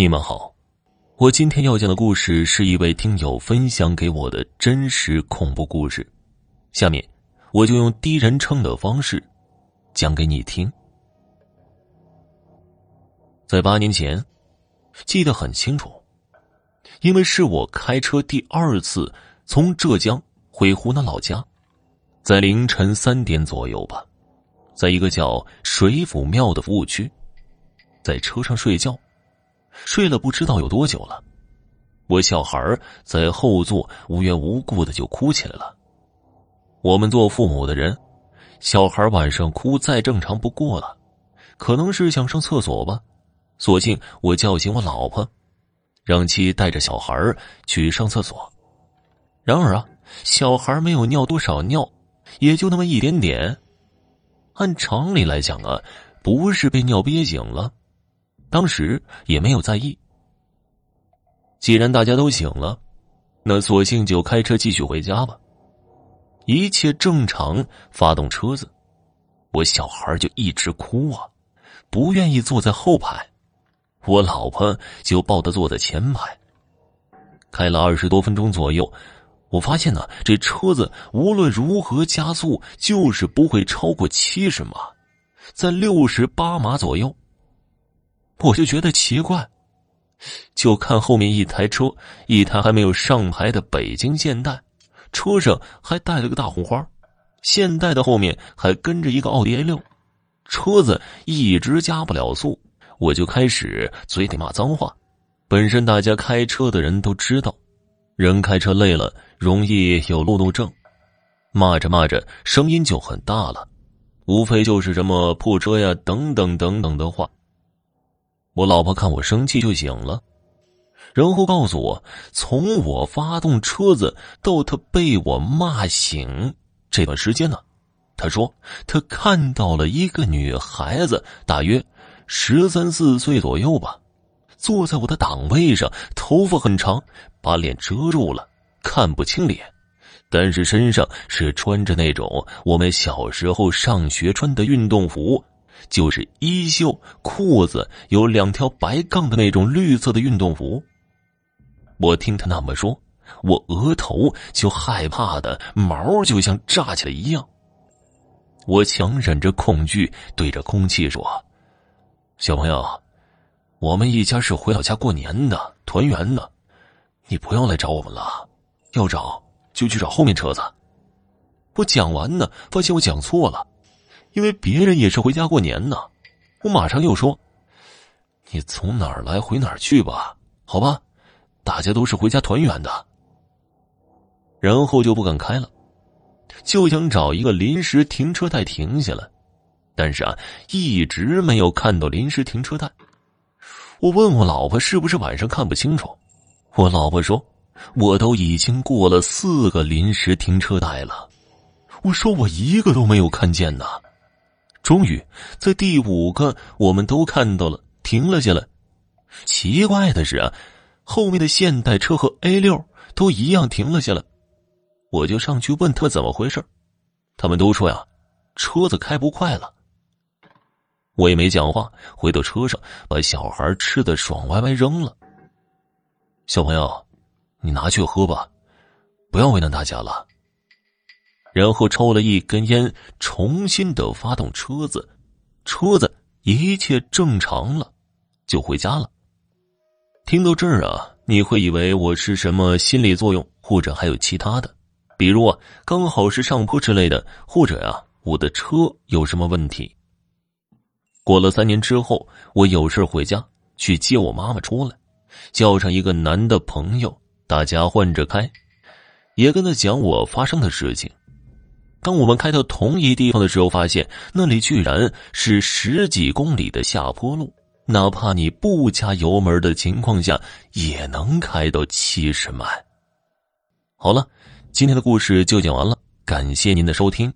你们好，我今天要讲的故事是一位听友分享给我的真实恐怖故事，下面我就用第一人称的方式讲给你听。在八年前，记得很清楚，因为是我开车第二次从浙江回湖南老家，在凌晨三点左右吧，在一个叫水府庙的服务区，在车上睡觉。睡了不知道有多久了，我小孩在后座无缘无故的就哭起来了。我们做父母的人，小孩晚上哭再正常不过了，可能是想上厕所吧，索性我叫醒我老婆，让其带着小孩去上厕所。然而啊，小孩没有尿多少尿，也就那么一点点，按常理来讲啊，不是被尿憋醒了。当时也没有在意。既然大家都醒了，那索性就开车继续回家吧。一切正常，发动车子，我小孩就一直哭啊，不愿意坐在后排，我老婆就抱他坐在前排。开了二十多分钟左右，我发现呢，这车子无论如何加速，就是不会超过七十码，在六十八码左右。我就觉得奇怪，就看后面一台车，一台还没有上牌的北京现代，车上还带了个大红花，现代的后面还跟着一个奥迪 A 六，车子一直加不了速，我就开始嘴里骂脏话。本身大家开车的人都知道，人开车累了容易有路怒症，骂着骂着声音就很大了，无非就是什么破车呀等等等等的话。我老婆看我生气就醒了，然后告诉我，从我发动车子到她被我骂醒。这段时间呢，她说她看到了一个女孩子，大约十三四岁左右吧，坐在我的档位上，头发很长，把脸遮住了，看不清脸，但是身上是穿着那种我们小时候上学穿的运动服。就是衣袖、裤子有两条白杠的那种绿色的运动服。我听他那么说，我额头就害怕的毛就像炸起来一样。我强忍着恐惧，对着空气说：“小朋友，我们一家是回老家过年的，团圆的，你不要来找我们了。要找就去找后面车子。”我讲完呢，发现我讲错了。因为别人也是回家过年呢，我马上又说：“你从哪儿来回哪儿去吧，好吧，大家都是回家团圆的。”然后就不敢开了，就想找一个临时停车带停下来，但是啊，一直没有看到临时停车带。我问我老婆是不是晚上看不清楚，我老婆说：“我都已经过了四个临时停车带了。”我说：“我一个都没有看见呢。”终于，在第五个，我们都看到了，停了下来。奇怪的是啊，后面的现代车和 A 六都一样停了下来。我就上去问他们怎么回事，他们都说呀，车子开不快了。我也没讲话，回到车上，把小孩吃的爽歪歪扔了。小朋友，你拿去喝吧，不要为难大家了。然后抽了一根烟，重新的发动车子，车子一切正常了，就回家了。听到这儿啊，你会以为我是什么心理作用，或者还有其他的，比如啊，刚好是上坡之类的，或者呀，我的车有什么问题。过了三年之后，我有事回家去接我妈妈出来，叫上一个男的朋友，大家换着开，也跟他讲我发生的事情。当我们开到同一地方的时候，发现那里居然是十几公里的下坡路，哪怕你不加油门的情况下，也能开到七十迈。好了，今天的故事就讲完了，感谢您的收听。